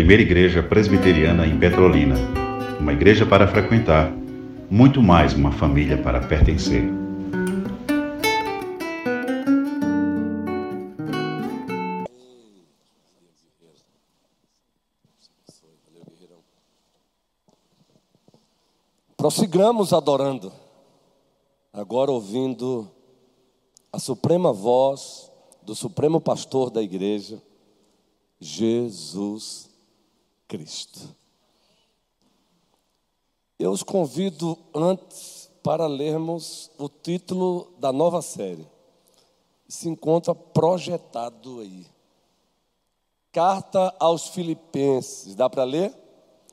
primeira igreja presbiteriana em Petrolina. Uma igreja para frequentar, muito mais uma família para pertencer. Prossigamos adorando, agora ouvindo a suprema voz do supremo pastor da igreja, Jesus Cristo. Eu os convido antes para lermos o título da nova série. Se encontra projetado aí. Carta aos Filipenses. Dá para ler?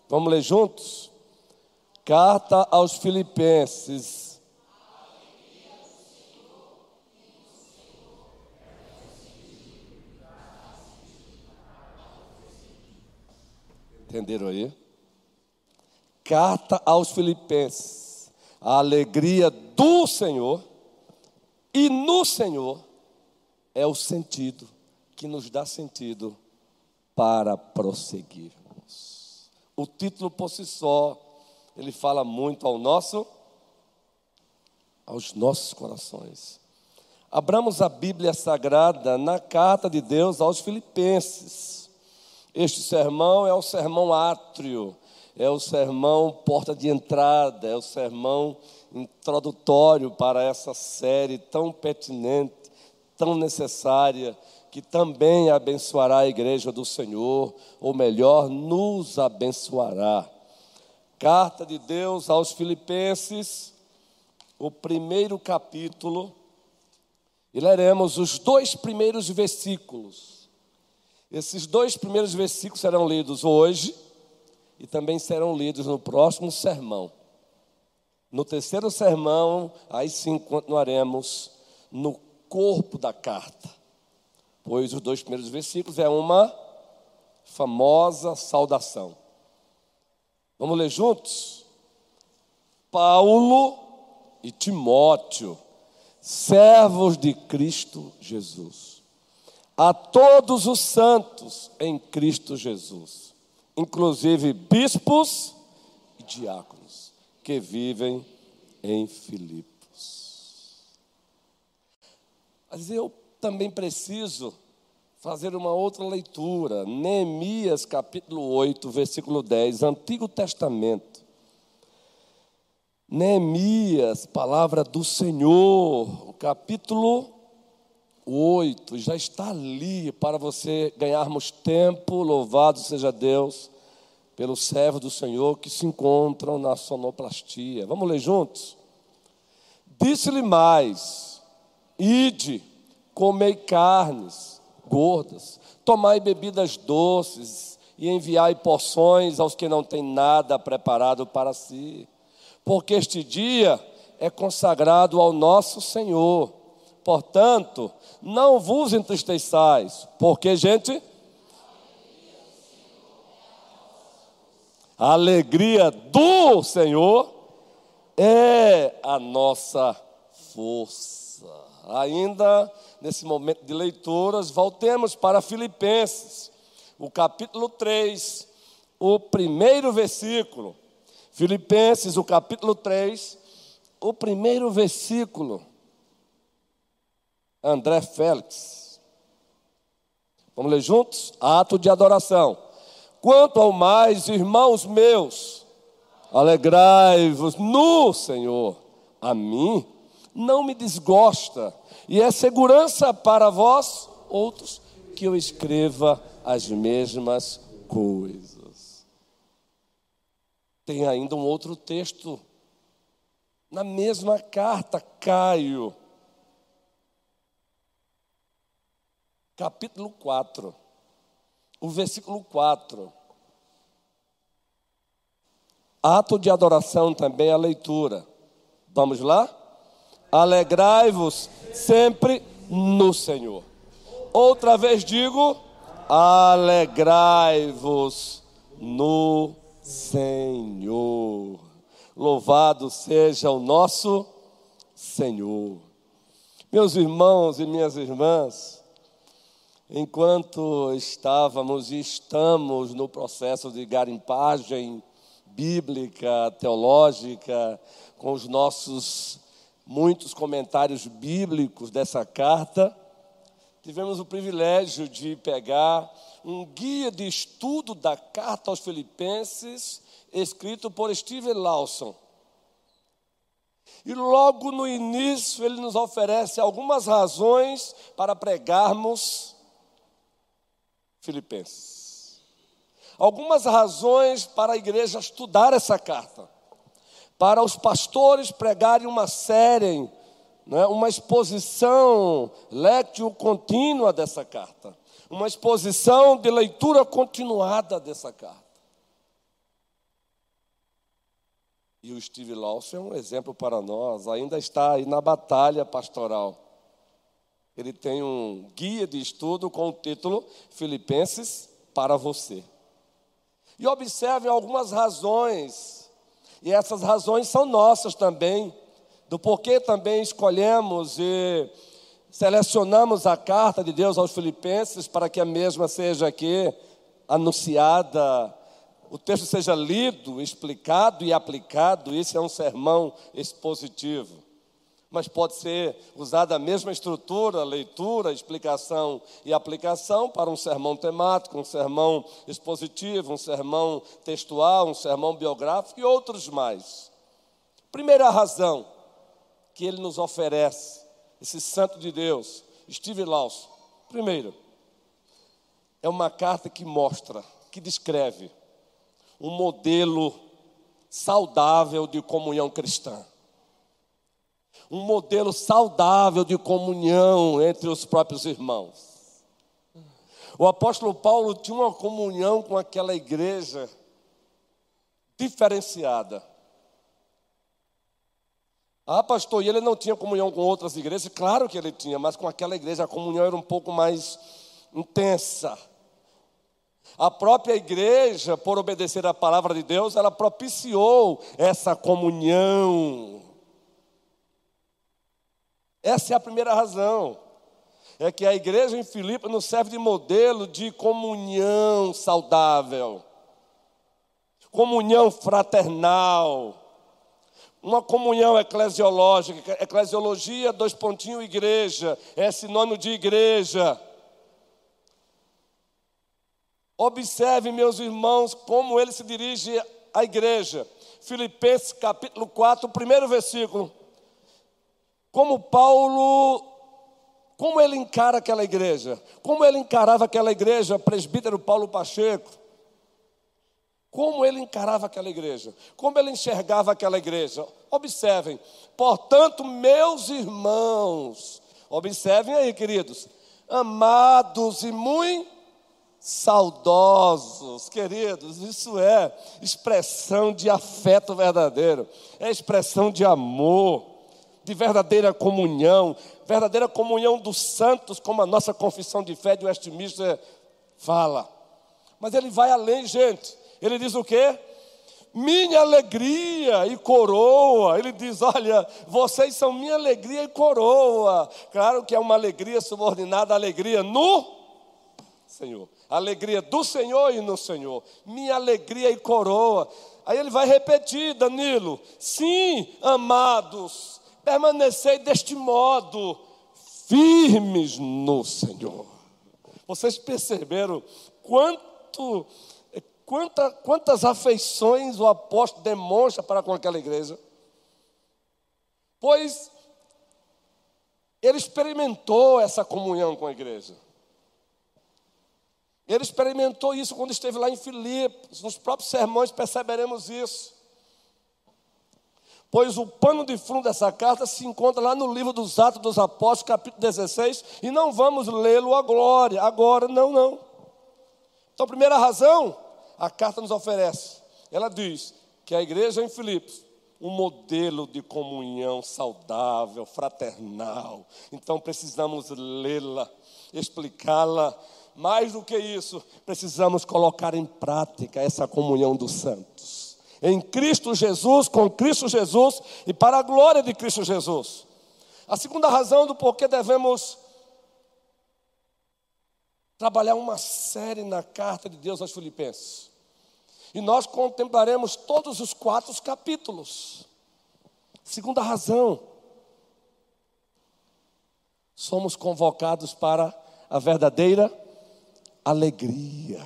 Vamos ler juntos? Carta aos Filipenses, Entenderam aí? Carta aos Filipenses. A alegria do Senhor e no Senhor é o sentido que nos dá sentido para prosseguirmos. O título por si só, ele fala muito ao nosso aos nossos corações. Abramos a Bíblia Sagrada na carta de Deus aos Filipenses. Este sermão é o sermão átrio, é o sermão porta de entrada, é o sermão introdutório para essa série tão pertinente, tão necessária, que também abençoará a igreja do Senhor, ou melhor, nos abençoará. Carta de Deus aos Filipenses, o primeiro capítulo, e leremos os dois primeiros versículos esses dois primeiros versículos serão lidos hoje e também serão lidos no próximo sermão. No terceiro sermão, aí sim continuaremos no corpo da carta, pois os dois primeiros versículos é uma famosa saudação. Vamos ler juntos? Paulo e Timóteo, servos de Cristo Jesus a todos os santos em Cristo Jesus, inclusive bispos e diáconos que vivem em Filipos. Mas eu também preciso fazer uma outra leitura, Neemias capítulo 8, versículo 10, Antigo Testamento. Neemias, palavra do Senhor, capítulo 8 já está ali para você ganharmos tempo, louvado seja Deus, pelo servo do Senhor que se encontram na sonoplastia. Vamos ler juntos? Disse-lhe mais: Ide, comei carnes gordas, tomai bebidas doces e enviai porções aos que não têm nada preparado para si, porque este dia é consagrado ao nosso Senhor Portanto, não vos entristeçais, porque, gente, a alegria do Senhor é a nossa força. Ainda nesse momento de leituras, voltemos para Filipenses, o capítulo 3, o primeiro versículo. Filipenses, o capítulo 3, o primeiro versículo. André Félix. Vamos ler juntos? Ato de adoração. Quanto ao mais, irmãos meus, alegrai-vos no Senhor. A mim não me desgosta, e é segurança para vós outros que eu escreva as mesmas coisas. Tem ainda um outro texto na mesma carta, Caio capítulo 4, o versículo 4. Ato de adoração também a leitura. Vamos lá? Alegrai-vos sempre no Senhor. Outra vez digo: alegrai-vos no Senhor. Louvado seja o nosso Senhor. Meus irmãos e minhas irmãs, Enquanto estávamos e estamos no processo de garimpagem bíblica, teológica, com os nossos muitos comentários bíblicos dessa carta, tivemos o privilégio de pegar um guia de estudo da carta aos Filipenses, escrito por Steve Lawson. E logo no início ele nos oferece algumas razões para pregarmos Filipenses. Algumas razões para a igreja estudar essa carta. Para os pastores pregarem uma série, né, uma exposição, lectio contínua dessa carta. Uma exposição de leitura continuada dessa carta. E o Steve Lawson é um exemplo para nós, ainda está aí na batalha pastoral. Ele tem um guia de estudo com o título Filipenses para você. E observe algumas razões, e essas razões são nossas também, do porquê também escolhemos e selecionamos a carta de Deus aos Filipenses para que a mesma seja aqui anunciada o texto seja lido, explicado e aplicado, isso é um sermão expositivo. Mas pode ser usada a mesma estrutura, leitura, explicação e aplicação para um sermão temático, um sermão expositivo, um sermão textual, um sermão biográfico e outros mais. Primeira razão que ele nos oferece, esse santo de Deus, Steve Lawson. Primeiro, é uma carta que mostra, que descreve um modelo saudável de comunhão cristã. Um modelo saudável de comunhão entre os próprios irmãos. O apóstolo Paulo tinha uma comunhão com aquela igreja diferenciada. Ah, pastor, e ele não tinha comunhão com outras igrejas? Claro que ele tinha, mas com aquela igreja a comunhão era um pouco mais intensa. A própria igreja, por obedecer à palavra de Deus, ela propiciou essa comunhão. Essa é a primeira razão. É que a igreja em Filipe nos serve de modelo de comunhão saudável, comunhão fraternal, uma comunhão eclesiológica. Eclesiologia, dois pontinhos, igreja, é sinônimo de igreja. Observe, meus irmãos, como ele se dirige à igreja. Filipenses capítulo 4, primeiro versículo. Como Paulo, como ele encara aquela igreja? Como ele encarava aquela igreja, presbítero Paulo Pacheco? Como ele encarava aquela igreja? Como ele enxergava aquela igreja? Observem. Portanto, meus irmãos, observem aí, queridos, amados e muito saudosos, queridos, isso é expressão de afeto verdadeiro, é expressão de amor, de verdadeira comunhão, verdadeira comunhão dos santos, como a nossa confissão de fé de Westminster fala. Mas ele vai além, gente. Ele diz o quê? Minha alegria e coroa. Ele diz: Olha, vocês são minha alegria e coroa. Claro que é uma alegria subordinada à alegria no Senhor alegria do Senhor e no Senhor, minha alegria e coroa. Aí ele vai repetir, Danilo: sim, amados, permanecei deste modo, firmes no Senhor. Vocês perceberam quanto, quanta, quantas afeições o apóstolo demonstra para com aquela igreja? Pois ele experimentou essa comunhão com a igreja. Ele experimentou isso quando esteve lá em Filipos. Nos próprios sermões perceberemos isso. Pois o pano de fundo dessa carta se encontra lá no livro dos Atos dos Apóstolos, capítulo 16, e não vamos lê-lo agora, agora não, não. Então, primeira razão, a carta nos oferece. Ela diz que a igreja em Filipos, um modelo de comunhão saudável, fraternal. Então, precisamos lê-la, explicá-la mais do que isso, precisamos colocar em prática essa comunhão dos santos. Em Cristo Jesus, com Cristo Jesus e para a glória de Cristo Jesus. A segunda razão do porquê devemos trabalhar uma série na carta de Deus aos Filipenses. E nós contemplaremos todos os quatro capítulos. Segunda razão, somos convocados para a verdadeira alegria.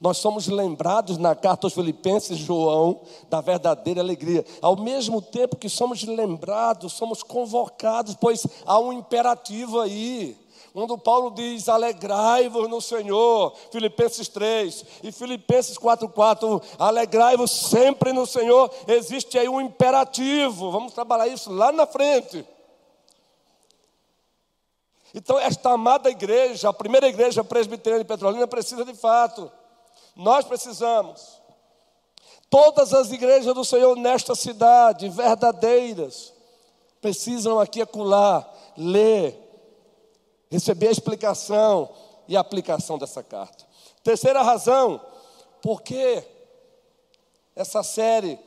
Nós somos lembrados na carta aos Filipenses, João, da verdadeira alegria. Ao mesmo tempo que somos lembrados, somos convocados, pois há um imperativo aí. Quando Paulo diz alegrai-vos no Senhor, Filipenses 3 e Filipenses 4,4, alegrai-vos sempre no Senhor, existe aí um imperativo, vamos trabalhar isso lá na frente. Então, esta amada igreja, a primeira igreja presbiteriana de Petrolina, precisa de fato, nós precisamos. Todas as igrejas do Senhor nesta cidade, verdadeiras, precisam aqui acular, ler, receber a explicação e a aplicação dessa carta. Terceira razão, por que essa série?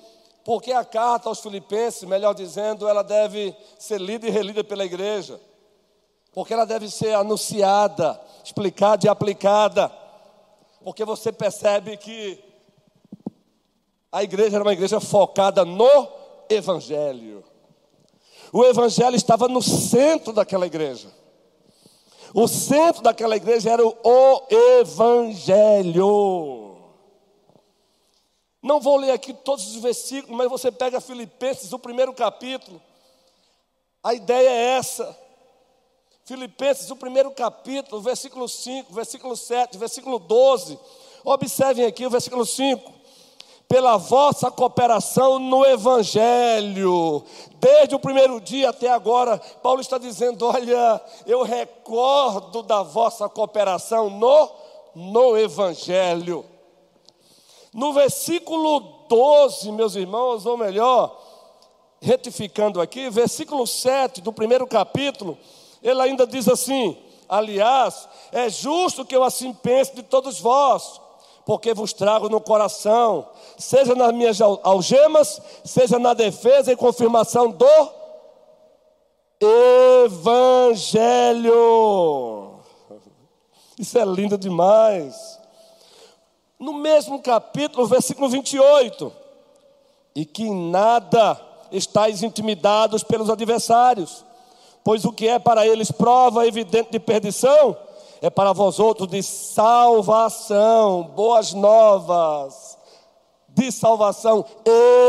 Porque a carta aos Filipenses, melhor dizendo, ela deve ser lida e relida pela igreja porque ela deve ser anunciada, explicada e aplicada, porque você percebe que a igreja era uma igreja focada no Evangelho. O Evangelho estava no centro daquela igreja. O centro daquela igreja era o Evangelho. Não vou ler aqui todos os versículos, mas você pega Filipenses, o primeiro capítulo. A ideia é essa. Filipenses, o primeiro capítulo, versículo 5, versículo 7, versículo 12. Observem aqui o versículo 5. Pela vossa cooperação no Evangelho, desde o primeiro dia até agora, Paulo está dizendo: Olha, eu recordo da vossa cooperação no, no Evangelho. No versículo 12, meus irmãos, ou melhor, retificando aqui, versículo 7 do primeiro capítulo, ele ainda diz assim: Aliás, é justo que eu assim pense de todos vós, porque vos trago no coração, seja nas minhas algemas, seja na defesa e confirmação do Evangelho. Isso é lindo demais. No mesmo capítulo, versículo 28, e que em nada estáis intimidados pelos adversários pois o que é para eles prova evidente de perdição, é para vós outros de salvação, boas novas, de salvação,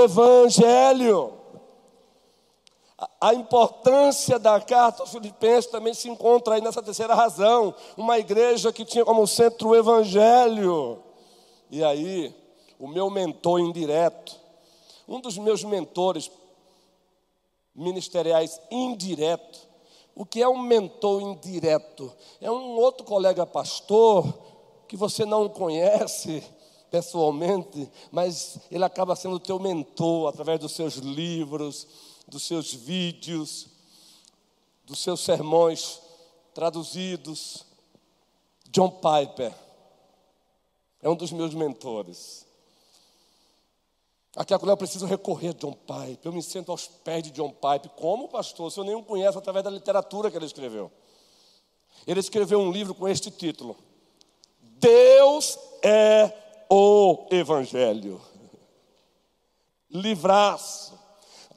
evangelho. A importância da carta aos Filipenses também se encontra aí nessa terceira razão. Uma igreja que tinha como centro o Evangelho. E aí, o meu mentor indireto, um dos meus mentores ministeriais indireto. O que é um mentor indireto? É um outro colega pastor que você não conhece pessoalmente, mas ele acaba sendo teu mentor através dos seus livros, dos seus vídeos, dos seus sermões traduzidos. John Piper é um dos meus mentores. Aqui agora eu preciso recorrer a John Pipe. Eu me sento aos pés de John Pipe. Como pastor? Se eu nem o conheço através da literatura que ele escreveu. Ele escreveu um livro com este título: Deus é o Evangelho. Livraço.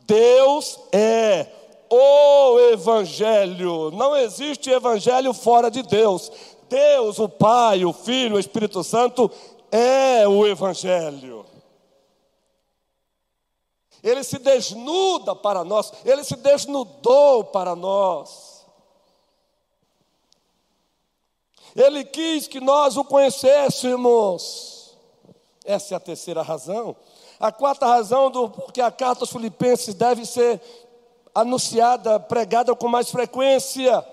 Deus é o Evangelho. Não existe Evangelho fora de Deus. Deus, o Pai, o Filho, o Espírito Santo é o Evangelho. Ele se desnuda para nós, ele se desnudou para nós. Ele quis que nós o conhecêssemos. Essa é a terceira razão. A quarta razão do porque a carta aos Filipenses deve ser anunciada, pregada com mais frequência.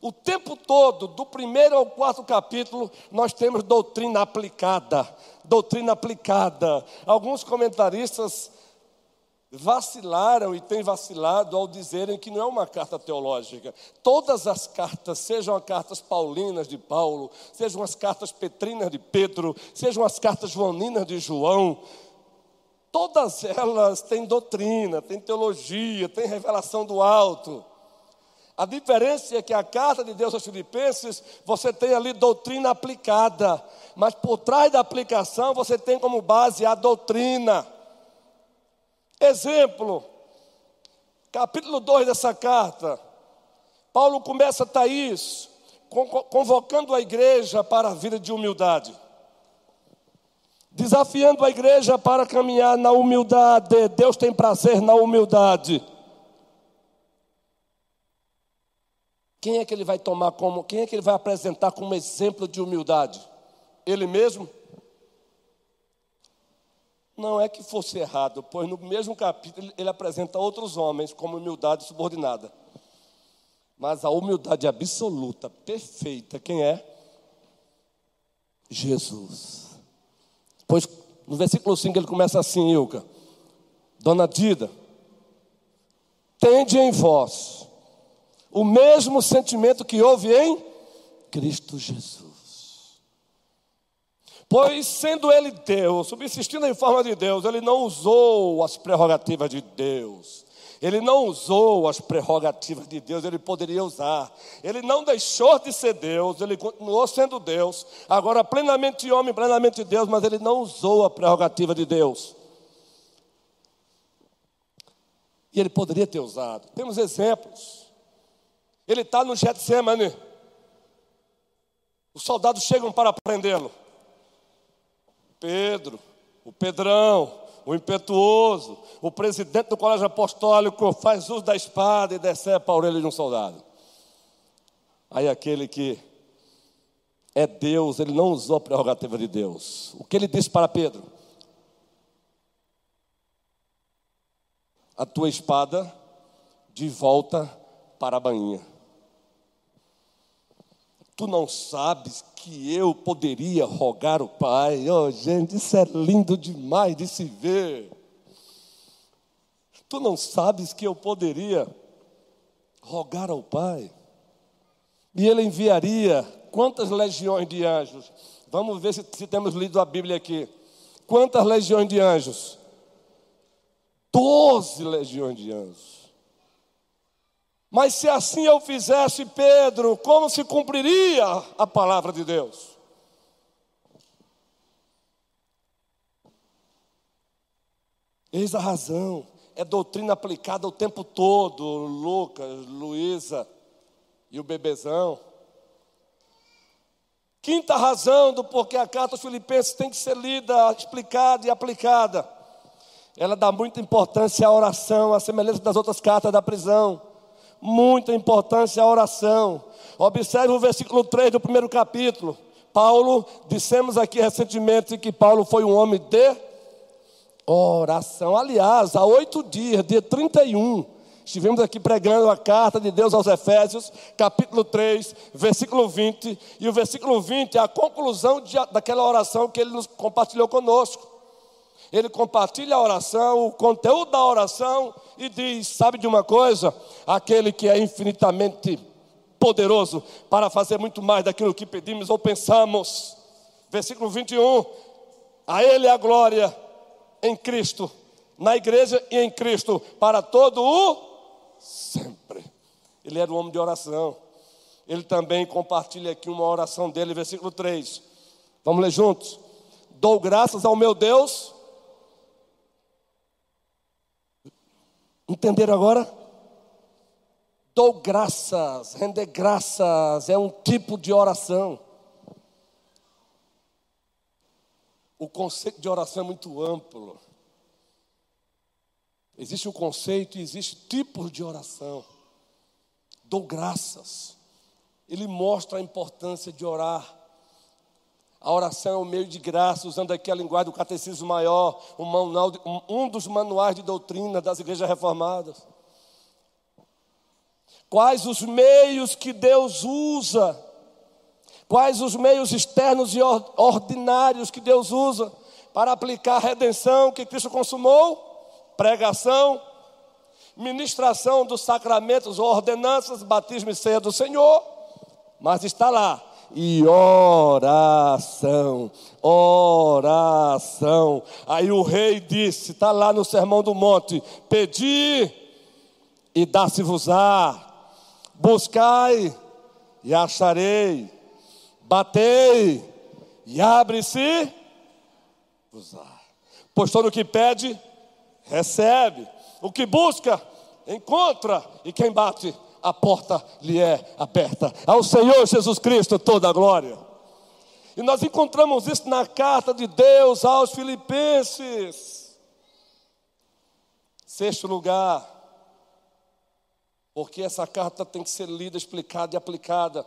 O tempo todo, do primeiro ao quarto capítulo, nós temos doutrina aplicada. Doutrina aplicada. Alguns comentaristas vacilaram e têm vacilado ao dizerem que não é uma carta teológica. Todas as cartas, sejam as cartas paulinas de Paulo, sejam as cartas petrinas de Pedro, sejam as cartas joaninas de João, todas elas têm doutrina, têm teologia, têm revelação do alto. A diferença é que a carta de Deus aos Filipenses, você tem ali doutrina aplicada, mas por trás da aplicação você tem como base a doutrina. Exemplo, capítulo 2 dessa carta, Paulo começa Thaís, convocando a igreja para a vida de humildade, desafiando a igreja para caminhar na humildade. Deus tem prazer na humildade. Quem é que ele vai tomar como, quem é que ele vai apresentar como exemplo de humildade? Ele mesmo? Não é que fosse errado, pois no mesmo capítulo ele apresenta outros homens como humildade subordinada. Mas a humildade absoluta, perfeita, quem é? Jesus. Pois no versículo 5 ele começa assim, Ilka. Dona Dida, tende em vós o mesmo sentimento que houve em Cristo Jesus. Pois, sendo ele Deus, subsistindo em forma de Deus, ele não usou as prerrogativas de Deus ele não usou as prerrogativas de Deus, ele poderia usar. Ele não deixou de ser Deus, ele continuou sendo Deus, agora plenamente homem, plenamente Deus, mas ele não usou a prerrogativa de Deus. E ele poderia ter usado. Temos exemplos. Ele está no Getsemane. Os soldados chegam para prendê-lo. Pedro, o Pedrão, o impetuoso, o presidente do colégio apostólico faz uso da espada e decepa a orelha de um soldado. Aí aquele que é Deus, ele não usou a prerrogativa de Deus. O que ele disse para Pedro? A tua espada de volta para a bainha. Tu não sabes que eu poderia rogar o Pai. Oh, gente, isso é lindo demais de se ver. Tu não sabes que eu poderia rogar ao Pai. E ele enviaria quantas legiões de anjos? Vamos ver se, se temos lido a Bíblia aqui. Quantas legiões de anjos? Doze legiões de anjos. Mas se assim eu fizesse, Pedro, como se cumpriria a palavra de Deus? Eis a razão, é doutrina aplicada o tempo todo, Lucas, Luísa e o bebezão. Quinta razão do porquê a carta aos Filipenses tem que ser lida, explicada e aplicada. Ela dá muita importância à oração, à semelhança das outras cartas da prisão muita importância a oração. Observe o versículo 3 do primeiro capítulo. Paulo, dissemos aqui recentemente que Paulo foi um homem de oração. Aliás, há oito dias, dia 31, estivemos aqui pregando a carta de Deus aos Efésios, capítulo 3, versículo 20. E o versículo 20 é a conclusão de, daquela oração que ele nos compartilhou conosco ele compartilha a oração, o conteúdo da oração e diz: Sabe de uma coisa? Aquele que é infinitamente poderoso para fazer muito mais daquilo que pedimos ou pensamos. Versículo 21. A Ele a glória em Cristo, na igreja e em Cristo, para todo o sempre. Ele era um homem de oração. Ele também compartilha aqui uma oração dele, versículo 3. Vamos ler juntos. Dou graças ao meu Deus Entenderam agora? Dou graças, render graças é um tipo de oração. O conceito de oração é muito amplo. Existe um conceito e existe tipos de oração. Dou graças. Ele mostra a importância de orar. A oração é um meio de graça, usando aqui a linguagem do catecismo maior, um, dos manuais de doutrina das igrejas reformadas. Quais os meios que Deus usa? Quais os meios externos e ordinários que Deus usa para aplicar a redenção que Cristo consumou? Pregação, ministração dos sacramentos, ordenanças, batismo e ceia do Senhor. Mas está lá, e oração, oração. Aí o rei disse, está lá no Sermão do Monte: Pedi e dá-se-vos-á, Buscai e acharei, batei e abre-se. Pois todo o que pede, recebe. O que busca, encontra. E quem bate, a porta lhe é aberta. Ao Senhor Jesus Cristo toda a glória. E nós encontramos isso na carta de Deus aos Filipenses. Sexto lugar, porque essa carta tem que ser lida, explicada e aplicada.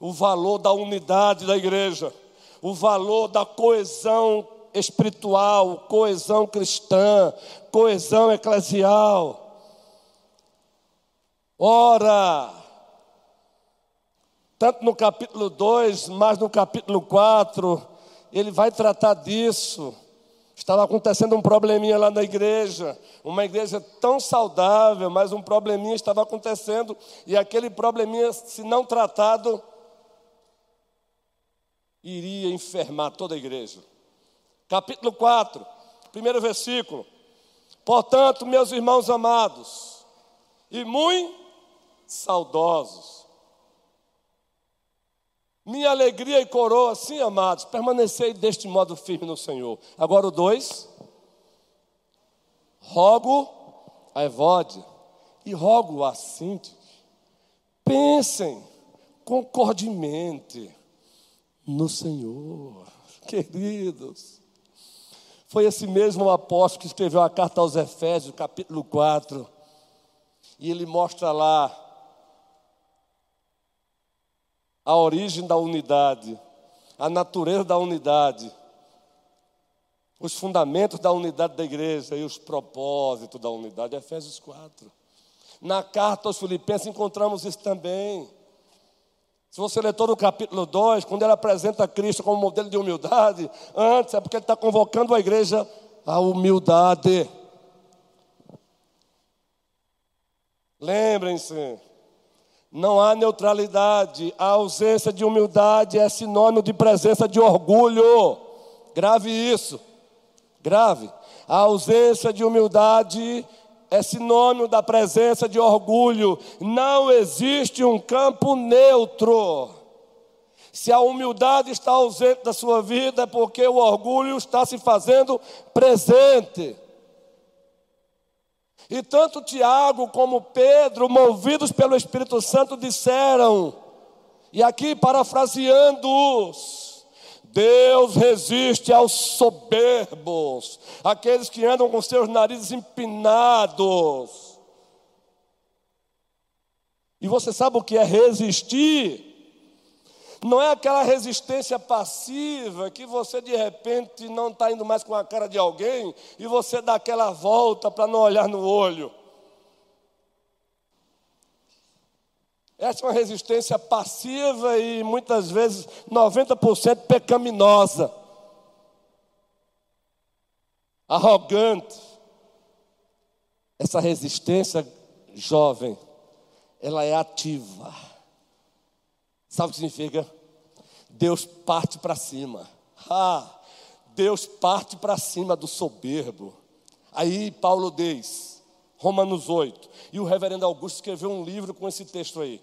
O valor da unidade da igreja, o valor da coesão espiritual, coesão cristã, coesão eclesial. Ora, tanto no capítulo 2, mas no capítulo 4, ele vai tratar disso. Estava acontecendo um probleminha lá na igreja, uma igreja tão saudável, mas um probleminha estava acontecendo, e aquele probleminha, se não tratado, iria enfermar toda a igreja. Capítulo 4, primeiro versículo. Portanto, meus irmãos amados, e muito saudosos, minha alegria e coroa, sim, amados, permanecei deste modo firme no Senhor. Agora o dois. Rogo a Evódia e rogo a Cinti. Pensem concordemente no Senhor, queridos. Foi esse mesmo apóstolo que escreveu a carta aos Efésios, capítulo 4. E ele mostra lá a origem da unidade, a natureza da unidade, os fundamentos da unidade da igreja e os propósitos da unidade. Efésios 4. Na carta aos Filipenses encontramos isso também. Se você ler todo o capítulo 2, quando ele apresenta Cristo como modelo de humildade, antes é porque ele está convocando a igreja à humildade. Lembrem-se, não há neutralidade. A ausência de humildade é sinônimo de presença de orgulho. Grave isso. Grave. A ausência de humildade é sinônimo da presença de orgulho. Não existe um campo neutro. Se a humildade está ausente da sua vida, é porque o orgulho está se fazendo presente. E tanto Tiago como Pedro, movidos pelo Espírito Santo, disseram, e aqui parafraseando-os, Deus resiste aos soberbos, aqueles que andam com seus narizes empinados. E você sabe o que é resistir? Não é aquela resistência passiva que você de repente não está indo mais com a cara de alguém e você dá aquela volta para não olhar no olho. Essa é uma resistência passiva e muitas vezes 90% pecaminosa, arrogante. Essa resistência jovem, ela é ativa. Sabe o que significa? Deus parte para cima. Ah, Deus parte para cima do soberbo. Aí Paulo diz, Romanos 8, e o reverendo Augusto escreveu um livro com esse texto aí,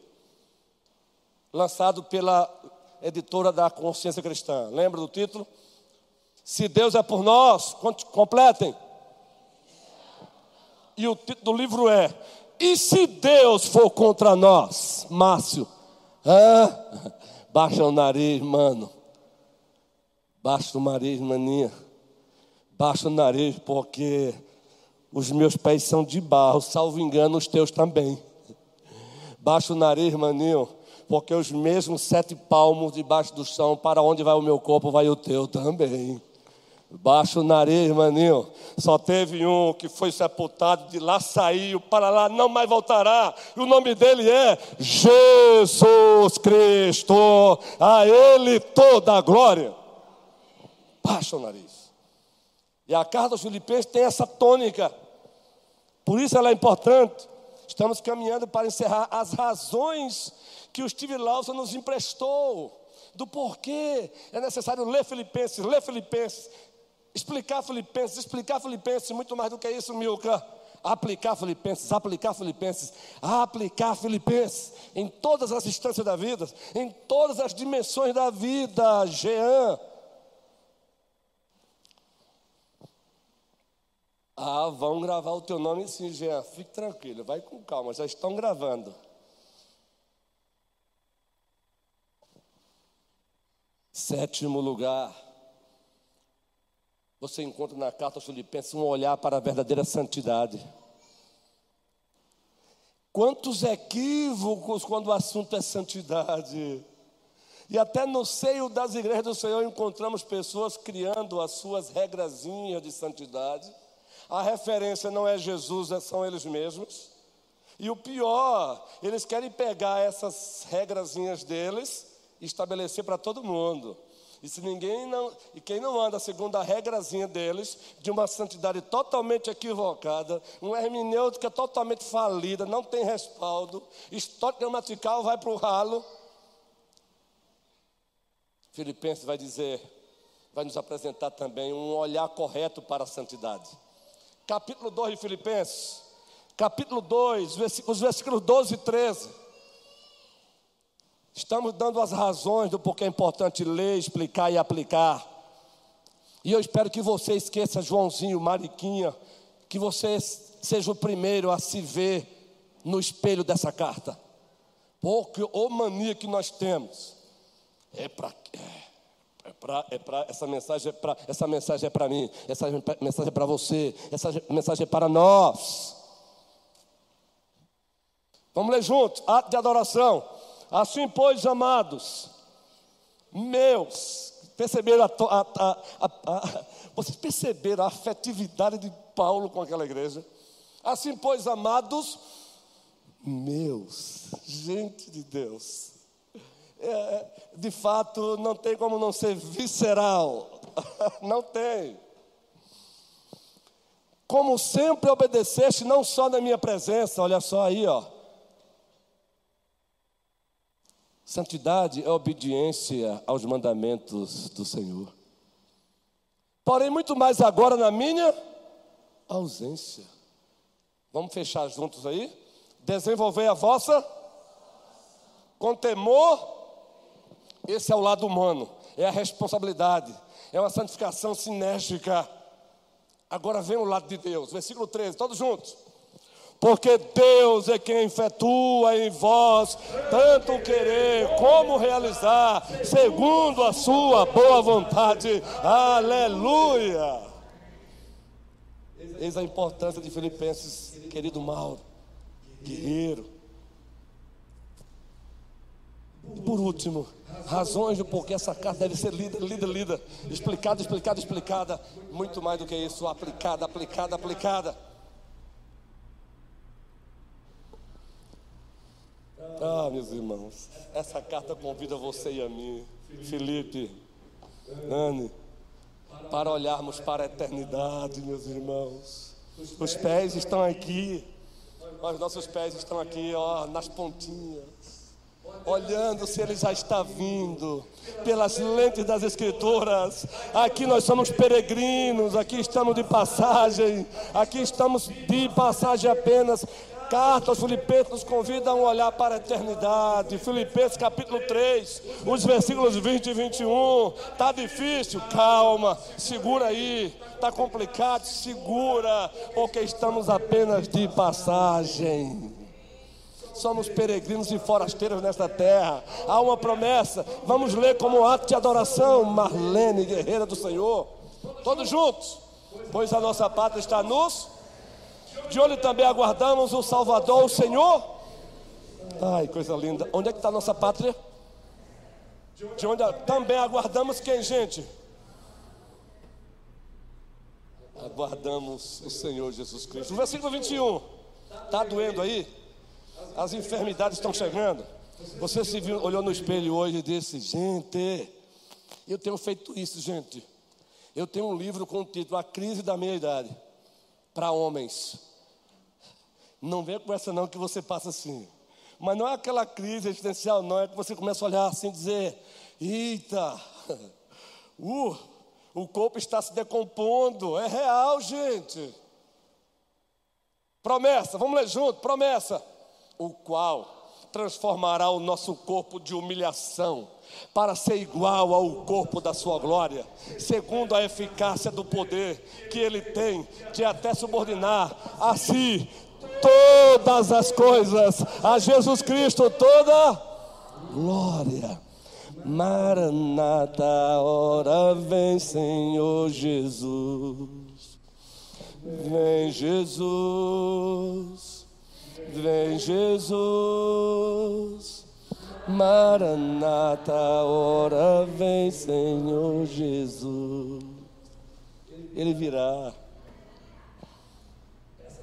lançado pela editora da Consciência Cristã. Lembra do título? Se Deus é por nós, completem. E o título do livro é E se Deus for contra nós, Márcio? Ah, baixa o nariz, mano. Baixa o nariz, maninha. Baixa o nariz, porque os meus pés são de barro, salvo engano, os teus também. Baixa o nariz, maninho, porque os mesmos sete palmos debaixo do chão, para onde vai o meu corpo, vai o teu também. Baixa o nariz, maninho. Só teve um que foi sepultado, de lá saiu, para lá não mais voltará. E o nome dele é Jesus Cristo. A Ele toda a glória. Baixa o nariz. E a carta aos Filipenses tem essa tônica. Por isso ela é importante. Estamos caminhando para encerrar as razões que o Steve Lawson nos emprestou do porquê é necessário ler Filipenses, ler Filipenses, explicar Filipenses, explicar Filipenses, muito mais do que isso, Milka. Aplicar Filipenses, aplicar Filipenses, aplicar Filipenses em todas as instâncias da vida, em todas as dimensões da vida. Jean. Ah, vão gravar o teu nome sim, Jean. Fique tranquilo, vai com calma, já estão gravando. Sétimo lugar. Você encontra na carta aos Filipenses um olhar para a verdadeira santidade. Quantos equívocos quando o assunto é santidade. E até no seio das igrejas do Senhor encontramos pessoas criando as suas regrazinhas de santidade. A referência não é Jesus, é, são eles mesmos. E o pior, eles querem pegar essas regrazinhas deles e estabelecer para todo mundo. E se ninguém não, e quem não anda segundo a regrazinha deles, de uma santidade totalmente equivocada, uma hermenêutica totalmente falida, não tem respaldo, história gramatical vai para o ralo. Filipenses vai dizer, vai nos apresentar também um olhar correto para a santidade. Capítulo 2 de Filipenses, capítulo 2, os versículos 12 e 13. Estamos dando as razões do porquê é importante ler, explicar e aplicar. E eu espero que você esqueça Joãozinho, Mariquinha, que você seja o primeiro a se ver no espelho dessa carta. Porque o mania que nós temos é para é, é para é essa mensagem é para essa mensagem é para mim, essa mensagem é para você, essa mensagem é para nós. Vamos ler juntos, ato de adoração. Assim, pois, amados, meus, perceberam a, a, a, vocês perceberam a afetividade de Paulo com aquela igreja? Assim, pois, amados, meus, gente de Deus, é, de fato não tem como não ser visceral, não tem. Como sempre obedeceste, não só na minha presença, olha só aí, ó Santidade é obediência aos mandamentos do Senhor. Porém, muito mais agora na minha ausência. Vamos fechar juntos aí? Desenvolver a vossa com temor. Esse é o lado humano, é a responsabilidade, é uma santificação sinérgica. Agora vem o lado de Deus, versículo 13, todos juntos porque Deus é quem efetua em vós tanto querer como realizar, segundo a sua boa vontade. Aleluia! Eis a importância de Filipenses, querido Mauro, guerreiro. Por último, razões do porquê essa carta deve ser lida, lida, lida, explicada, explicada, explicada, muito mais do que isso, aplicada, aplicada, aplicada. Ah, meus irmãos, essa carta convida você e a mim, Felipe, Anne, para olharmos para a eternidade, meus irmãos. Os pés estão aqui, os nossos pés estão aqui, ó, nas pontinhas, olhando se ele já está vindo, pelas lentes das Escrituras. Aqui nós somos peregrinos, aqui estamos de passagem, aqui estamos de passagem apenas carta aos Filipenses nos convida a um olhar para a eternidade. Filipenses capítulo 3, os versículos 20 e 21. Está difícil? Calma, segura aí. Está complicado? Segura, porque estamos apenas de passagem. Somos peregrinos e forasteiros nesta terra. Há uma promessa. Vamos ler como ato de adoração. Marlene, guerreira do Senhor. Todos juntos. Pois a nossa pátria está nos de onde também aguardamos o Salvador, o Senhor. Ai, coisa linda. Onde é que está a nossa pátria? De onde também aguardamos quem, gente? Aguardamos o Senhor Jesus Cristo. No versículo 21. Está doendo aí? As enfermidades estão chegando. Você se viu, olhou no espelho hoje e disse: Gente, eu tenho feito isso, gente. Eu tenho um livro com o título A Crise da Meia Idade para homens. Não venha com essa não que você passa assim. Mas não é aquela crise existencial, não, é que você começa a olhar assim e dizer, eita, uh, o corpo está se decompondo, é real, gente. Promessa, vamos ler junto, promessa. O qual transformará o nosso corpo de humilhação para ser igual ao corpo da sua glória, segundo a eficácia do poder que ele tem de até subordinar a si todas as coisas, a Jesus Cristo toda glória. Maranata, hora vem, Senhor Jesus. Vem, Jesus. Vem, Jesus. Maranata, hora vem, Senhor Jesus. Ele virá.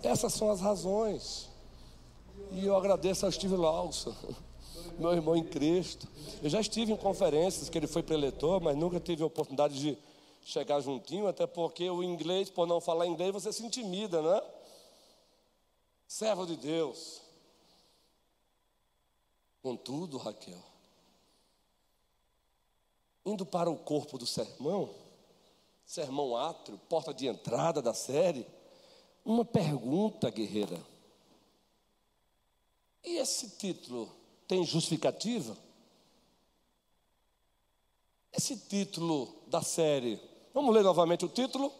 Essas são as razões. E eu agradeço ao Steve Lawson, meu irmão em Cristo. Eu já estive em conferências que ele foi preletor, mas nunca tive a oportunidade de chegar juntinho, até porque o inglês, por não falar inglês, você se intimida, não é? Servo de Deus. Contudo, Raquel, indo para o corpo do sermão, sermão átrio, porta de entrada da série, uma pergunta, guerreira. E esse título tem justificativa? Esse título da série, vamos ler novamente o título?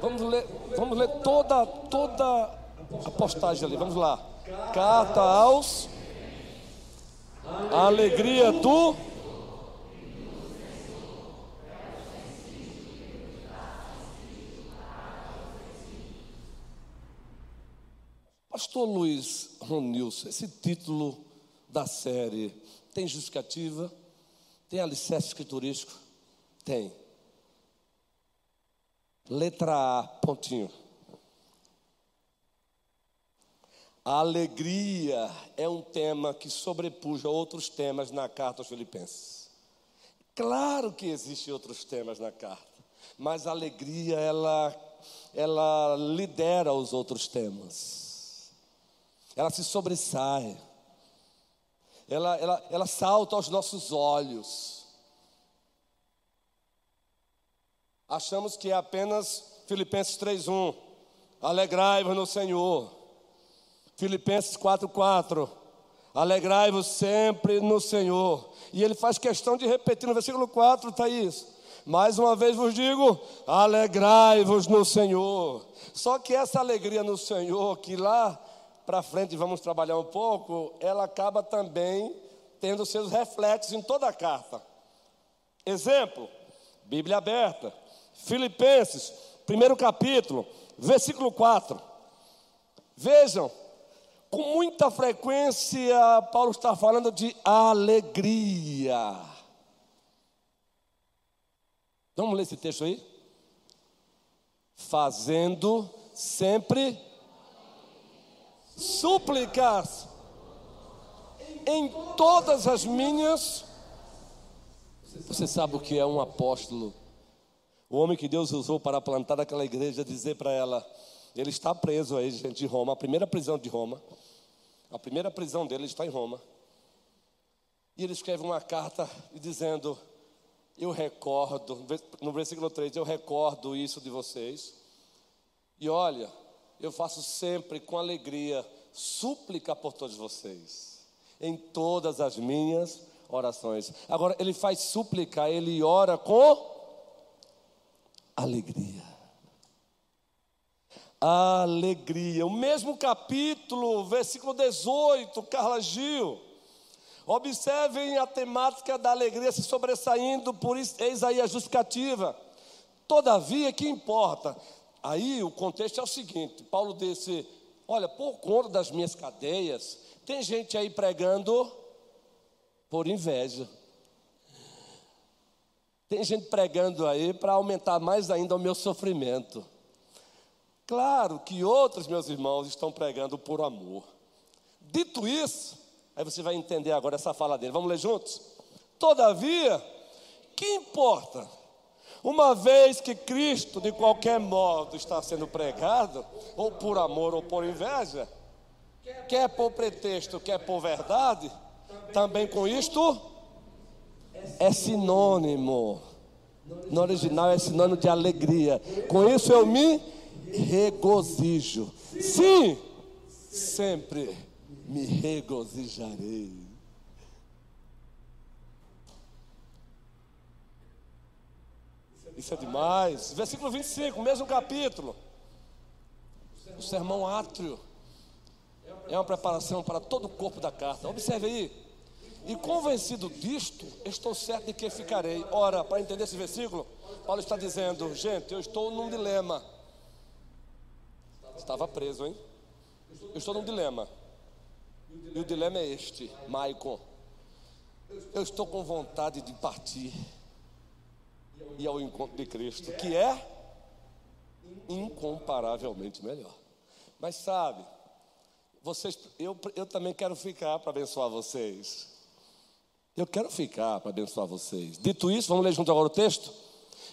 Vamos ler, vamos ler toda, toda a postagem ali. Vamos lá. Carta aos. Alegria do. Pastor Luiz Ronilson, esse título da série tem justificativa? Tem alicerce escriturístico? Tem. Letra A, pontinho. A alegria é um tema que sobrepuja outros temas na carta aos Filipenses. Claro que existem outros temas na carta, mas a alegria ela ela lidera os outros temas. Ela se sobressai. Ela, ela, ela salta aos nossos olhos. achamos que é apenas Filipenses 3:1. Alegrai-vos no Senhor. Filipenses 4:4. Alegrai-vos sempre no Senhor. E ele faz questão de repetir no versículo 4, está isso. Mais uma vez vos digo: alegrai-vos no Senhor. Só que essa alegria no Senhor, que lá para frente vamos trabalhar um pouco, ela acaba também tendo seus reflexos em toda a carta. Exemplo: Bíblia aberta. Filipenses, primeiro capítulo, versículo 4. Vejam, com muita frequência, Paulo está falando de alegria. Vamos ler esse texto aí? Fazendo sempre súplicas em todas as minhas. Você sabe o que é um apóstolo? O homem que Deus usou para plantar aquela igreja, dizer para ela: ele está preso aí, gente, de Roma, a primeira prisão de Roma. A primeira prisão dele está em Roma. E ele escreve uma carta dizendo: Eu recordo, no versículo 3, eu recordo isso de vocês. E olha, eu faço sempre com alegria súplica por todos vocês, em todas as minhas orações. Agora, ele faz súplica, ele ora com alegria. Alegria. O mesmo capítulo, versículo 18, Carla Gil. Observem a temática da alegria se sobressaindo, por isso, eis aí a justificativa. Todavia, que importa? Aí o contexto é o seguinte: Paulo disse: Olha, por conta das minhas cadeias, tem gente aí pregando por inveja. Tem gente pregando aí para aumentar mais ainda o meu sofrimento. Claro que outros, meus irmãos, estão pregando por amor. Dito isso, aí você vai entender agora essa fala dele. Vamos ler juntos? Todavia, que importa? Uma vez que Cristo, de qualquer modo, está sendo pregado, ou por amor ou por inveja, quer por pretexto, quer por verdade, também com isto é sinônimo. No original é sinônimo de alegria. Com isso eu me regozijo. Sim, sempre me regozijarei. Isso é demais. Versículo 25, mesmo capítulo. O sermão átrio é uma preparação para todo o corpo da carta. Observe aí. E convencido disto, estou certo de que ficarei. Ora, para entender esse versículo, Paulo está dizendo: gente, eu estou num dilema. Estava preso, hein? Eu estou num dilema. E o dilema é este, Maicon. Eu estou com vontade de partir e ao encontro de Cristo, que é incomparavelmente melhor. Mas sabe, vocês, eu, eu também quero ficar para abençoar vocês. Eu quero ficar para abençoar vocês. Dito isso, vamos ler junto agora o texto?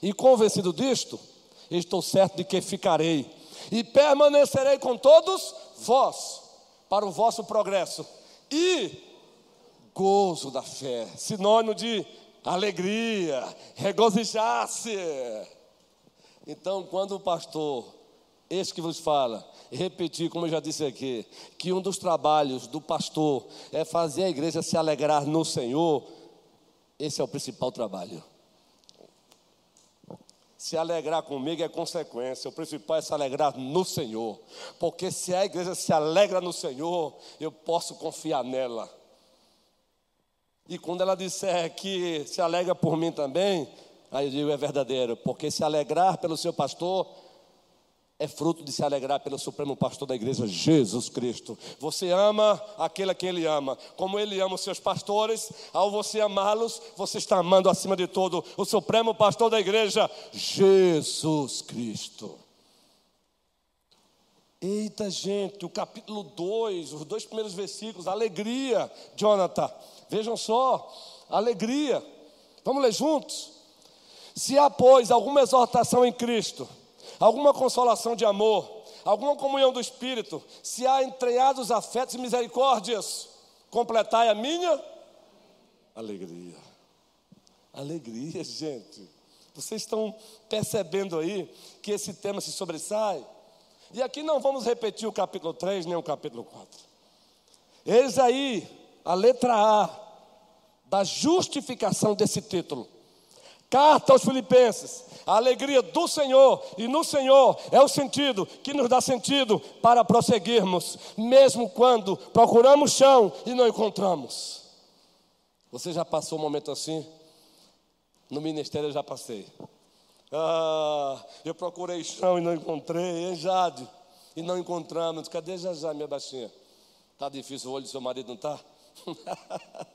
E convencido disto, estou certo de que ficarei e permanecerei com todos vós para o vosso progresso e gozo da fé, sinônimo de alegria, regozijar-se. Então, quando o pastor, esse que vos fala, repetir, como eu já disse aqui, que um dos trabalhos do pastor é fazer a igreja se alegrar no Senhor, esse é o principal trabalho. Se alegrar comigo é consequência, o principal é se alegrar no Senhor, porque se a igreja se alegra no Senhor, eu posso confiar nela. E quando ela disser que se alegra por mim também, aí eu digo é verdadeiro, porque se alegrar pelo seu pastor é fruto de se alegrar pelo Supremo Pastor da igreja, Jesus Cristo. Você ama aquele a quem Ele ama, como Ele ama os seus pastores, ao você amá-los, você está amando acima de todo o Supremo Pastor da igreja, Jesus Cristo. Eita, gente, o capítulo 2, os dois primeiros versículos, alegria, Jonathan, vejam só, alegria, vamos ler juntos? Se há, pois, alguma exortação em Cristo, alguma consolação de amor, alguma comunhão do Espírito, se há entreados afetos e misericórdias, completai a minha alegria. Alegria, gente. Vocês estão percebendo aí que esse tema se sobressai? E aqui não vamos repetir o capítulo 3 nem o capítulo 4. Eis aí a letra A da justificação desse título. Carta aos Filipenses. A alegria do Senhor e no Senhor é o sentido que nos dá sentido para prosseguirmos, mesmo quando procuramos chão e não encontramos. Você já passou um momento assim? No ministério eu já passei. Ah, eu procurei chão e não encontrei, hein, Jade? E não encontramos. Cadê Jajá, minha baixinha? Tá difícil o olho do seu marido, não tá?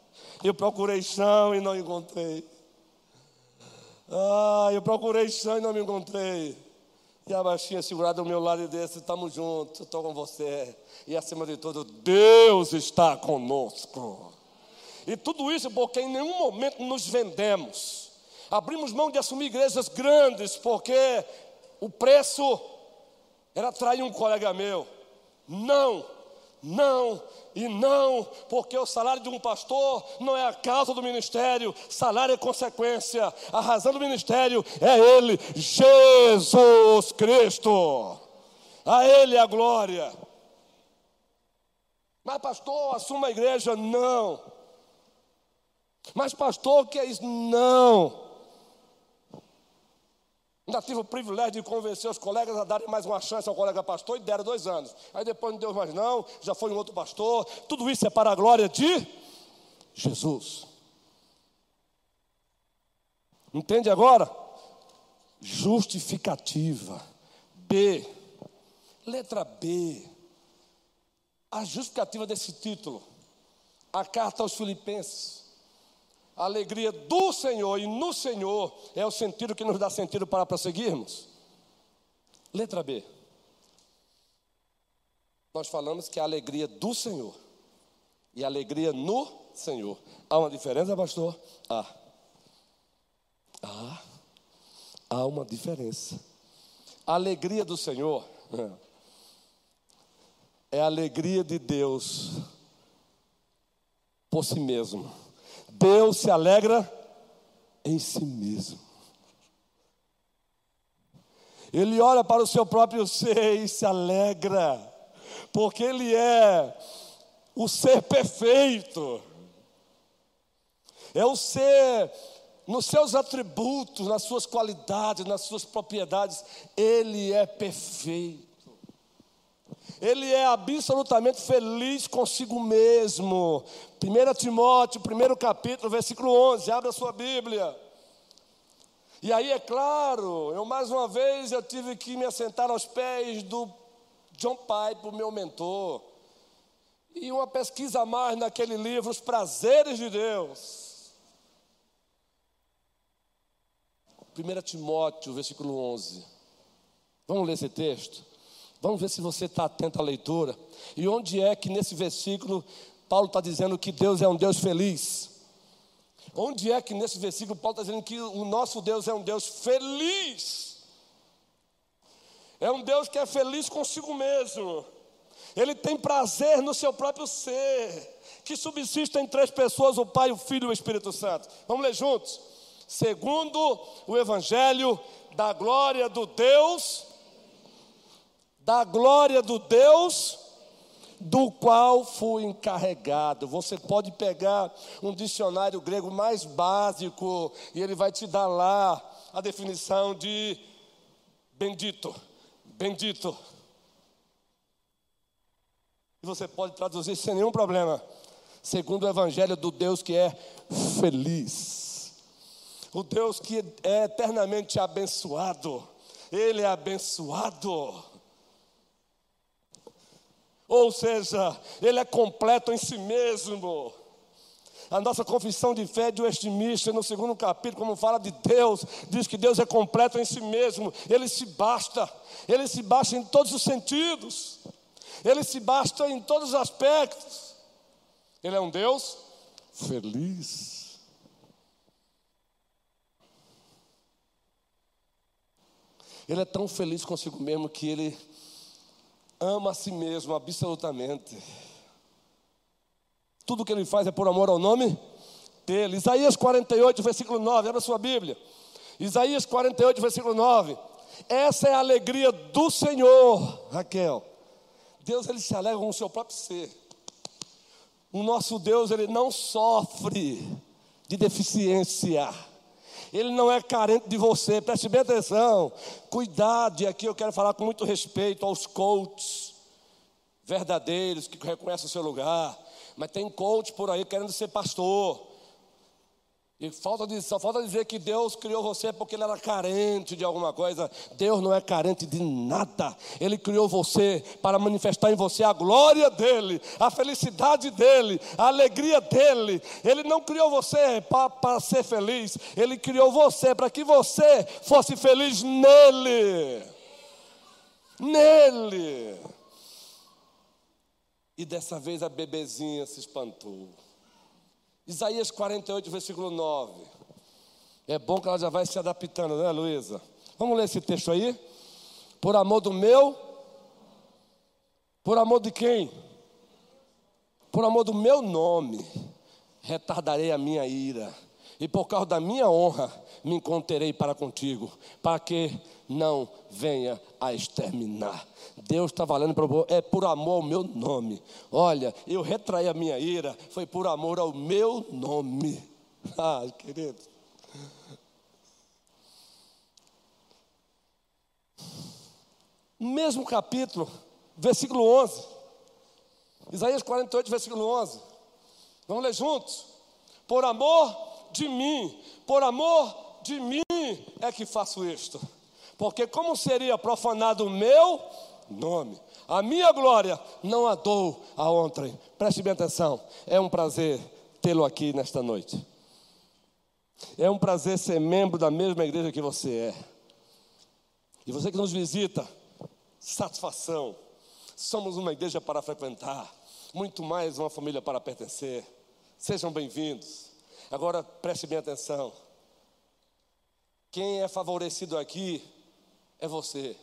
eu procurei chão e não encontrei. Ah, eu procurei chão e não me encontrei. E a baixinha segurada ao meu lado e disse: estamos juntos, estou com você. E acima de tudo, Deus está conosco. E tudo isso porque em nenhum momento nos vendemos. Abrimos mão de assumir igrejas grandes, porque o preço era trair um colega meu. Não, não e não, porque o salário de um pastor não é a causa do ministério, salário é consequência, a razão do ministério é Ele, Jesus Cristo, a Ele a glória. Mas, pastor, assuma a igreja? Não. Mas, pastor, o que é isso? Não. Ainda tive o privilégio de convencer os colegas a darem mais uma chance ao colega pastor e deram dois anos. Aí depois não deu mais não, já foi um outro pastor. Tudo isso é para a glória de Jesus. Entende agora? Justificativa. B. Letra B. A justificativa desse título. A carta aos Filipenses. A alegria do Senhor e no Senhor é o sentido que nos dá sentido para prosseguirmos. Letra B. Nós falamos que a alegria do Senhor e a alegria no Senhor. Há uma diferença, pastor? Há. Há. Há uma diferença. A alegria do Senhor é a alegria de Deus por si mesmo. Deus se alegra em si mesmo. Ele olha para o seu próprio ser e se alegra, porque ele é o ser perfeito, é o ser nos seus atributos, nas suas qualidades, nas suas propriedades, ele é perfeito. Ele é absolutamente feliz consigo mesmo. 1 Timóteo, primeiro capítulo, versículo 11, abra sua Bíblia. E aí, é claro, eu mais uma vez eu tive que me assentar aos pés do John Pipe, meu mentor. E uma pesquisa a mais naquele livro, Os Prazeres de Deus. 1 Timóteo, versículo 11. Vamos ler esse texto? Vamos ver se você está atento à leitura. E onde é que nesse versículo Paulo está dizendo que Deus é um Deus feliz? Onde é que nesse versículo Paulo está dizendo que o nosso Deus é um Deus feliz? É um Deus que é feliz consigo mesmo. Ele tem prazer no seu próprio ser, que subsiste em três pessoas: o Pai, o Filho e o Espírito Santo. Vamos ler juntos? Segundo o Evangelho da glória do Deus, da glória do Deus do qual fui encarregado. Você pode pegar um dicionário grego mais básico e ele vai te dar lá a definição de bendito, bendito. E você pode traduzir sem nenhum problema, segundo o evangelho do Deus que é feliz. O Deus que é eternamente abençoado. Ele é abençoado. Ou seja, ele é completo em si mesmo. A nossa confissão de fé de Westminster, no segundo capítulo, como fala de Deus, diz que Deus é completo em si mesmo, ele se basta, ele se basta em todos os sentidos, ele se basta em todos os aspectos. Ele é um Deus feliz. Ele é tão feliz consigo mesmo que ele ama a si mesmo absolutamente. Tudo que ele faz é por amor ao nome dele. Isaías 48, versículo 9, abra sua Bíblia. Isaías 48, versículo 9. Essa é a alegria do Senhor, Raquel. Deus ele se alegra com o seu próprio ser. O nosso Deus ele não sofre de deficiência. Ele não é carente de você, preste bem atenção. Cuidado, e aqui eu quero falar com muito respeito aos coaches verdadeiros que reconhecem o seu lugar. Mas tem coach por aí querendo ser pastor. E falta de, só falta dizer que Deus criou você porque ele era carente de alguma coisa. Deus não é carente de nada. Ele criou você para manifestar em você a glória dele, a felicidade dele, a alegria dele. Ele não criou você para, para ser feliz. Ele criou você para que você fosse feliz nele. Nele. E dessa vez a bebezinha se espantou. Isaías 48, versículo 9. É bom que ela já vai se adaptando, né, Luísa? Vamos ler esse texto aí? Por amor do meu. Por amor de quem? Por amor do meu nome, retardarei a minha ira, e por causa da minha honra me encontrarei para contigo, para que não venha a exterminar. Deus está valendo para é por amor ao meu nome. Olha, eu retraí a minha ira, foi por amor ao meu nome. Ah, querido. Mesmo capítulo, versículo 11. Isaías 48, versículo 11. Vamos ler juntos? Por amor de mim, por amor de mim é que faço isto. Porque como seria profanado o meu nome? A minha glória não a dou a ontem. Preste bem atenção. É um prazer tê-lo aqui nesta noite. É um prazer ser membro da mesma igreja que você é. E você que nos visita, satisfação. Somos uma igreja para frequentar, muito mais uma família para pertencer. Sejam bem-vindos. Agora preste bem atenção. Quem é favorecido aqui é você.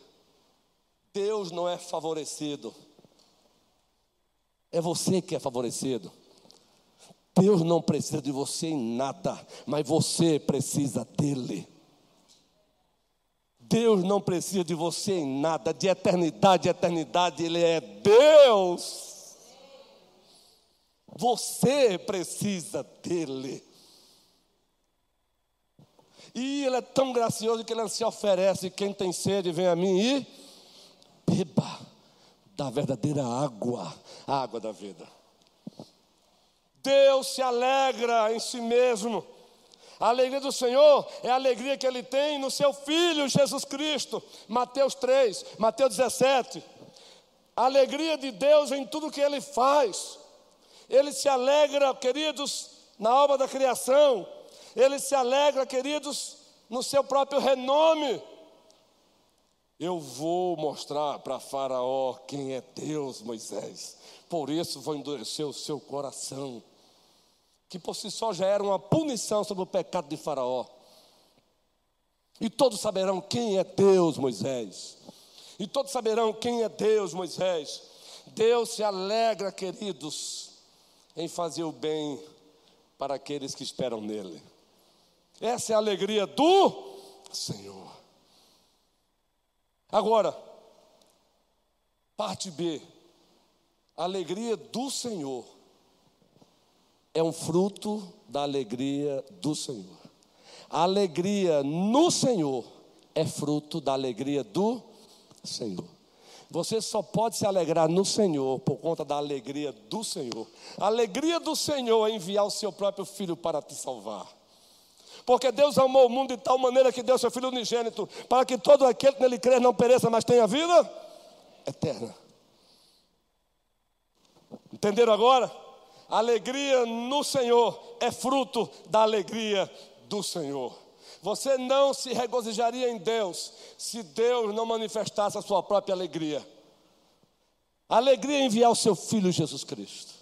Deus não é favorecido. É você que é favorecido. Deus não precisa de você em nada, mas você precisa dele. Deus não precisa de você em nada, de eternidade a eternidade, Ele é Deus. Você precisa dele. E Ele é tão gracioso que Ele se oferece: quem tem sede, vem a mim e beba da verdadeira água, a água da vida. Deus se alegra em si mesmo. A alegria do Senhor é a alegria que Ele tem no seu Filho Jesus Cristo. Mateus 3, Mateus 17. A alegria de Deus em tudo que Ele faz. Ele se alegra, queridos, na obra da criação. Ele se alegra, queridos, no seu próprio renome. Eu vou mostrar para Faraó quem é Deus, Moisés. Por isso vou endurecer o seu coração que por si só já era uma punição sobre o pecado de Faraó. E todos saberão quem é Deus, Moisés. E todos saberão quem é Deus, Moisés. Deus se alegra, queridos, em fazer o bem para aqueles que esperam nele. Essa é a alegria do Senhor. Agora, parte B. A alegria do Senhor é um fruto da alegria do Senhor. A alegria no Senhor é fruto da alegria do Senhor. Você só pode se alegrar no Senhor por conta da alegria do Senhor. A alegria do Senhor é enviar o seu próprio filho para te salvar. Porque Deus amou o mundo de tal maneira que deu seu filho unigênito, para que todo aquele que nele crer não pereça, mas tenha vida eterna. Entenderam agora? Alegria no Senhor é fruto da alegria do Senhor. Você não se regozijaria em Deus se Deus não manifestasse a sua própria alegria. alegria é enviar o seu filho Jesus Cristo.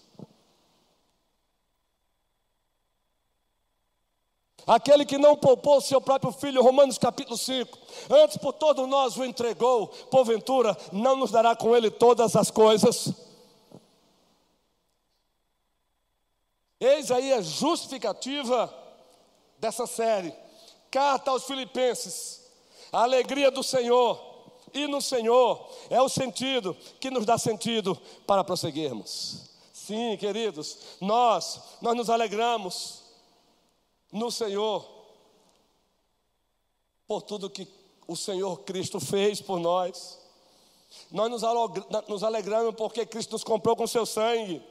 Aquele que não poupou o seu próprio filho, Romanos capítulo 5, antes por todos nós o entregou, porventura não nos dará com ele todas as coisas. Eis aí a justificativa dessa série. Carta aos Filipenses. A alegria do Senhor e no Senhor é o sentido que nos dá sentido para prosseguirmos. Sim, queridos, nós nós nos alegramos no Senhor por tudo que o Senhor Cristo fez por nós. Nós nos alegramos porque Cristo nos comprou com seu sangue.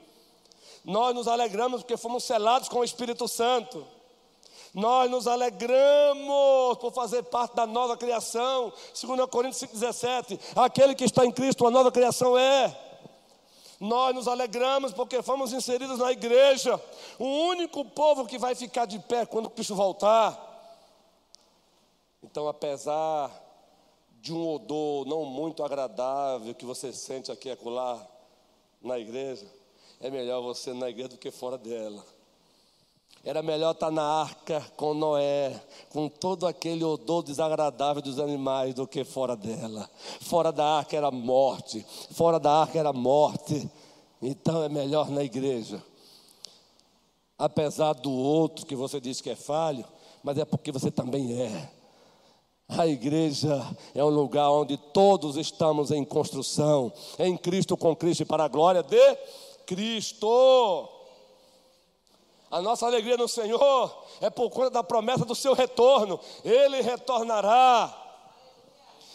Nós nos alegramos porque fomos selados com o Espírito Santo. Nós nos alegramos por fazer parte da nova criação. 2 Coríntios 5,17. Aquele que está em Cristo, a nova criação é. Nós nos alegramos porque fomos inseridos na igreja. O único povo que vai ficar de pé quando Cristo voltar. Então, apesar de um odor não muito agradável que você sente aqui e acolá na igreja, é melhor você na igreja do que fora dela. Era melhor estar na arca com Noé, com todo aquele odor desagradável dos animais, do que fora dela. Fora da arca era morte, fora da arca era morte. Então é melhor na igreja. Apesar do outro que você diz que é falho, mas é porque você também é. A igreja é um lugar onde todos estamos em construção, em Cristo, com Cristo e para a glória de Cristo. A nossa alegria no Senhor é por conta da promessa do seu retorno. Ele retornará.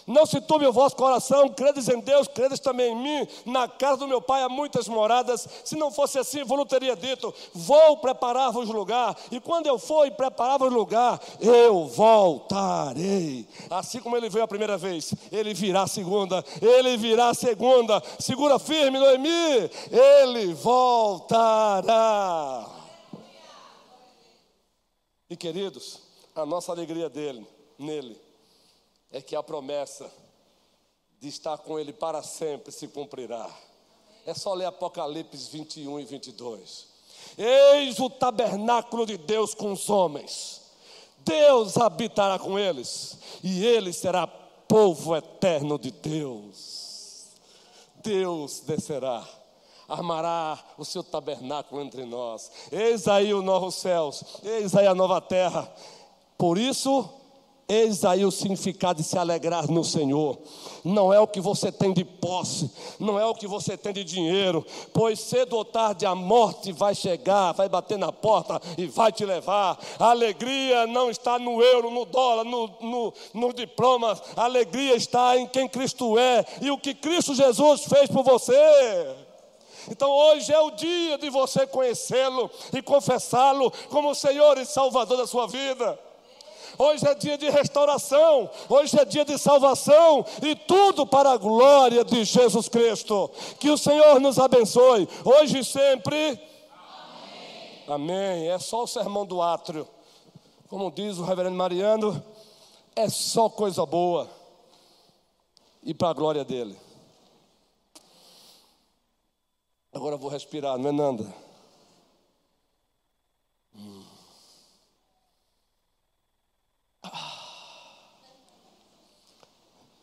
Não se turbe o vosso coração, credes em Deus, credes também em mim. Na casa do meu pai há muitas moradas. Se não fosse assim, vou teria dito: Vou preparar-vos lugar. E quando eu for e preparar-vos lugar, eu voltarei. Assim como ele veio a primeira vez, ele virá a segunda, ele virá a segunda. Segura firme, Noemi, ele voltará. E queridos, a nossa alegria dele, nele é que a promessa de estar com Ele para sempre se cumprirá. É só ler Apocalipse 21 e 22. Eis o tabernáculo de Deus com os homens. Deus habitará com eles, e ele será povo eterno de Deus. Deus descerá armará o seu tabernáculo entre nós. Eis aí os novos céus, eis aí a nova terra. Por isso, Eis aí o significado de se alegrar no Senhor. Não é o que você tem de posse, não é o que você tem de dinheiro, pois cedo ou tarde a morte vai chegar, vai bater na porta e vai te levar. A alegria não está no euro, no dólar, no, no, no diploma, a alegria está em quem Cristo é e o que Cristo Jesus fez por você. Então hoje é o dia de você conhecê-lo e confessá-lo como Senhor e Salvador da sua vida. Hoje é dia de restauração, hoje é dia de salvação e tudo para a glória de Jesus Cristo. Que o Senhor nos abençoe, hoje e sempre. Amém. Amém. É só o sermão do átrio. Como diz o reverendo Mariano, é só coisa boa e para a glória dele. Agora vou respirar, não é, Nanda? Hum.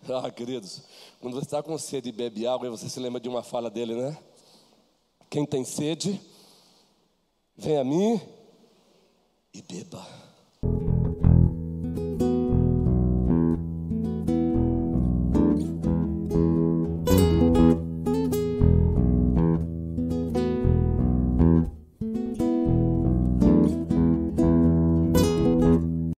Ah, queridos, quando você está com sede e bebe água, você se lembra de uma fala dele, né? Quem tem sede, vem a mim e beba.